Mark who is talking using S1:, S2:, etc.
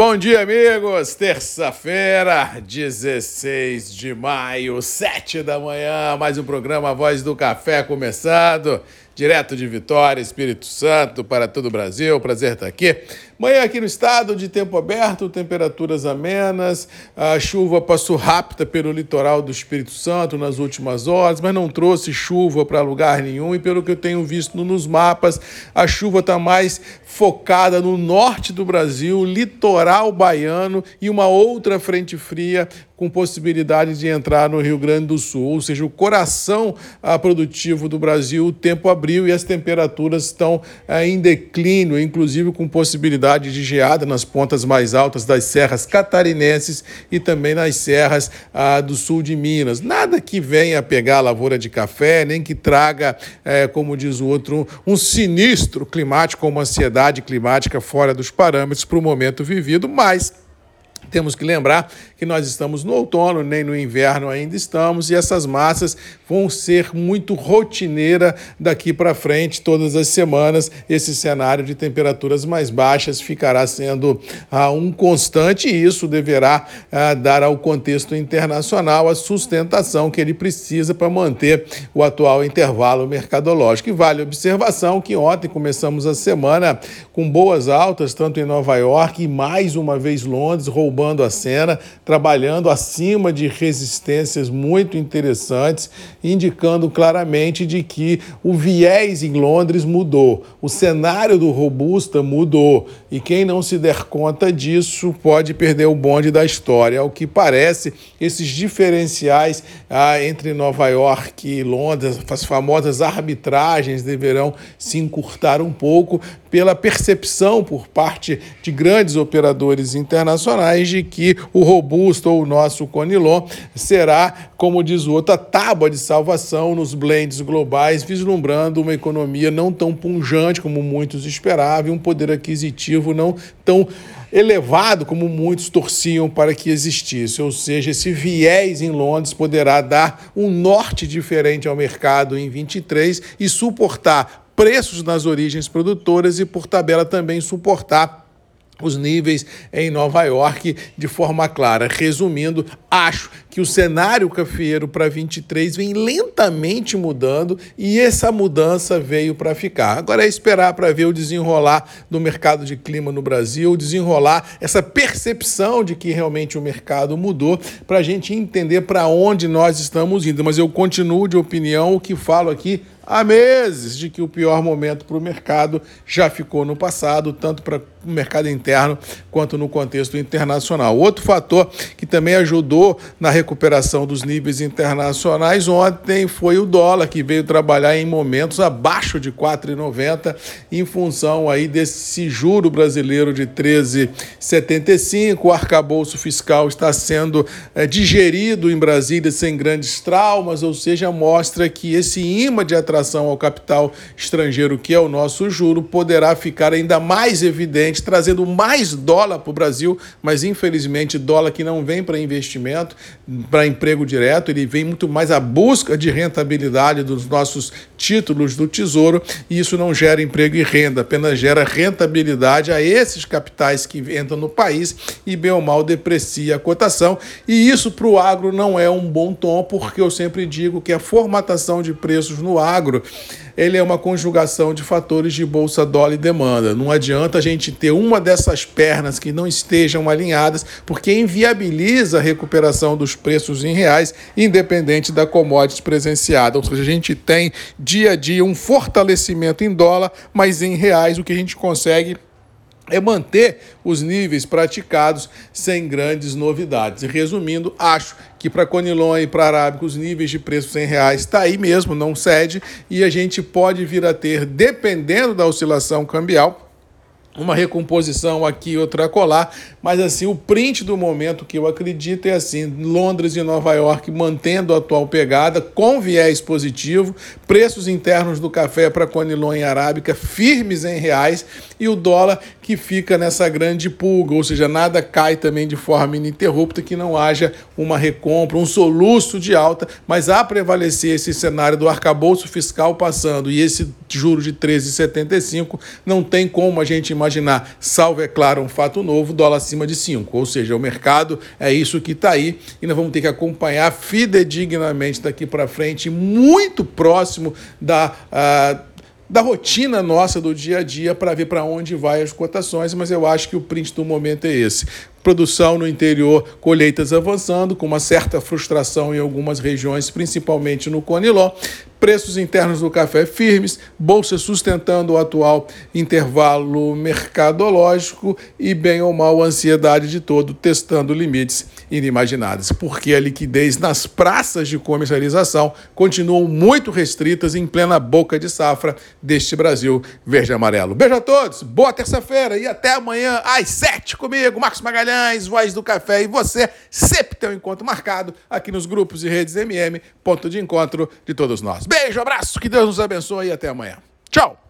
S1: Bom dia, amigos! Terça-feira, 16 de maio, 7 da manhã, mais um programa Voz do Café começando direto de Vitória, Espírito Santo, para todo o Brasil. Prazer estar aqui. Manhã aqui no estado, de tempo aberto, temperaturas amenas. A chuva passou rápida pelo litoral do Espírito Santo nas últimas horas, mas não trouxe chuva para lugar nenhum. E pelo que eu tenho visto nos mapas, a chuva está mais focada no norte do Brasil, litoral baiano e uma outra frente fria com possibilidade de entrar no Rio Grande do Sul, ou seja, o coração ah, produtivo do Brasil, o tempo abriu e as temperaturas estão ah, em declínio, inclusive com possibilidade de geada nas pontas mais altas das serras catarinenses e também nas serras ah, do sul de Minas. Nada que venha pegar a lavoura de café, nem que traga, eh, como diz o outro, um sinistro climático, uma ansiedade climática fora dos parâmetros para o momento vivido, mas temos que lembrar que nós estamos no outono, nem no inverno ainda estamos, e essas massas vão ser muito rotineira daqui para frente, todas as semanas. Esse cenário de temperaturas mais baixas ficará sendo ah, um constante, e isso deverá ah, dar ao contexto internacional a sustentação que ele precisa para manter o atual intervalo mercadológico. E vale a observação que ontem começamos a semana com boas altas, tanto em Nova York e mais uma vez Londres, roubando roubando a cena, trabalhando acima de resistências muito interessantes, indicando claramente de que o viés em Londres mudou, o cenário do robusta mudou e quem não se der conta disso pode perder o bonde da história. Ao que parece, esses diferenciais ah, entre Nova York e Londres, as famosas arbitragens deverão se encurtar um pouco pela percepção por parte de grandes operadores internacionais de que o robusto ou o nosso Conilon será, como diz o outro, a tábua de salvação nos blends globais, vislumbrando uma economia não tão punjante como muitos esperavam e um poder aquisitivo não tão elevado como muitos torciam para que existisse. Ou seja, esse viés em Londres poderá dar um norte diferente ao mercado em 23 e suportar preços nas origens produtoras e, por tabela, também suportar os níveis em Nova York de forma clara. Resumindo, acho que o cenário cafeiro para 23 vem lentamente mudando e essa mudança veio para ficar. Agora é esperar para ver o desenrolar do mercado de clima no Brasil, desenrolar essa percepção de que realmente o mercado mudou, para a gente entender para onde nós estamos indo. Mas eu continuo de opinião, o que falo aqui há meses de que o pior momento para o mercado já ficou no passado, tanto para o mercado interno quanto no contexto internacional. Outro fator que também ajudou na recuperação dos níveis internacionais ontem foi o dólar, que veio trabalhar em momentos abaixo de 4,90 em função aí desse juro brasileiro de 13,75. O arcabouço fiscal está sendo é, digerido em Brasília sem grandes traumas, ou seja, mostra que esse imã de atração relação ao capital estrangeiro, que é o nosso juro, poderá ficar ainda mais evidente, trazendo mais dólar para o Brasil, mas infelizmente dólar que não vem para investimento, para emprego direto, ele vem muito mais à busca de rentabilidade dos nossos títulos do Tesouro, e isso não gera emprego e renda, apenas gera rentabilidade a esses capitais que entram no país e bem ou mal deprecia a cotação. E isso para o agro não é um bom tom, porque eu sempre digo que a formatação de preços no agro agro, ele é uma conjugação de fatores de bolsa, dólar e demanda. Não adianta a gente ter uma dessas pernas que não estejam alinhadas, porque inviabiliza a recuperação dos preços em reais, independente da commodity presenciada. Ou seja, a gente tem dia a dia um fortalecimento em dólar, mas em reais o que a gente consegue é manter os níveis praticados sem grandes novidades. E resumindo, acho que para Conilon e para Arábica os níveis de preços em reais está aí mesmo, não cede, e a gente pode vir a ter, dependendo da oscilação cambial, uma recomposição aqui, outra colar, mas assim, o print do momento que eu acredito é assim, Londres e Nova York mantendo a atual pegada, com viés positivo, preços internos do café para Conilon Arábica firmes em reais, e o dólar que fica nessa grande pulga, ou seja, nada cai também de forma ininterrupta, que não haja uma recompra, um soluço de alta, mas a prevalecer esse cenário do arcabouço fiscal passando e esse juro de 13,75, não tem como a gente imaginar, salvo, é claro, um fato novo, dólar acima de 5. Ou seja, o mercado é isso que está aí e nós vamos ter que acompanhar fidedignamente daqui para frente, muito próximo da. Uh, da rotina nossa do dia a dia para ver para onde vai as cotações, mas eu acho que o print do momento é esse. Produção no interior, colheitas avançando, com uma certa frustração em algumas regiões, principalmente no Coniló. Preços internos do café firmes, bolsa sustentando o atual intervalo mercadológico e, bem ou mal, a ansiedade de todo, testando limites inimagináveis, porque a liquidez nas praças de comercialização continuam muito restritas em plena boca de safra deste Brasil verde e amarelo. Beijo a todos, boa terça-feira e até amanhã às sete comigo, Marcos Magalhães Voz do Café e você sempre tem um encontro marcado aqui nos grupos e redes MM, ponto de encontro de todos nós. Beijo, abraço, que Deus nos abençoe e até amanhã. Tchau!